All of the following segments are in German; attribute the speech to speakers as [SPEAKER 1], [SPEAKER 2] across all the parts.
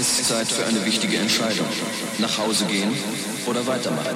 [SPEAKER 1] Es ist Zeit für eine wichtige Entscheidung. Nach Hause gehen oder weitermachen.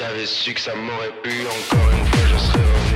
[SPEAKER 2] j'avais su que ça m'aurait eu encore une fois, je serais.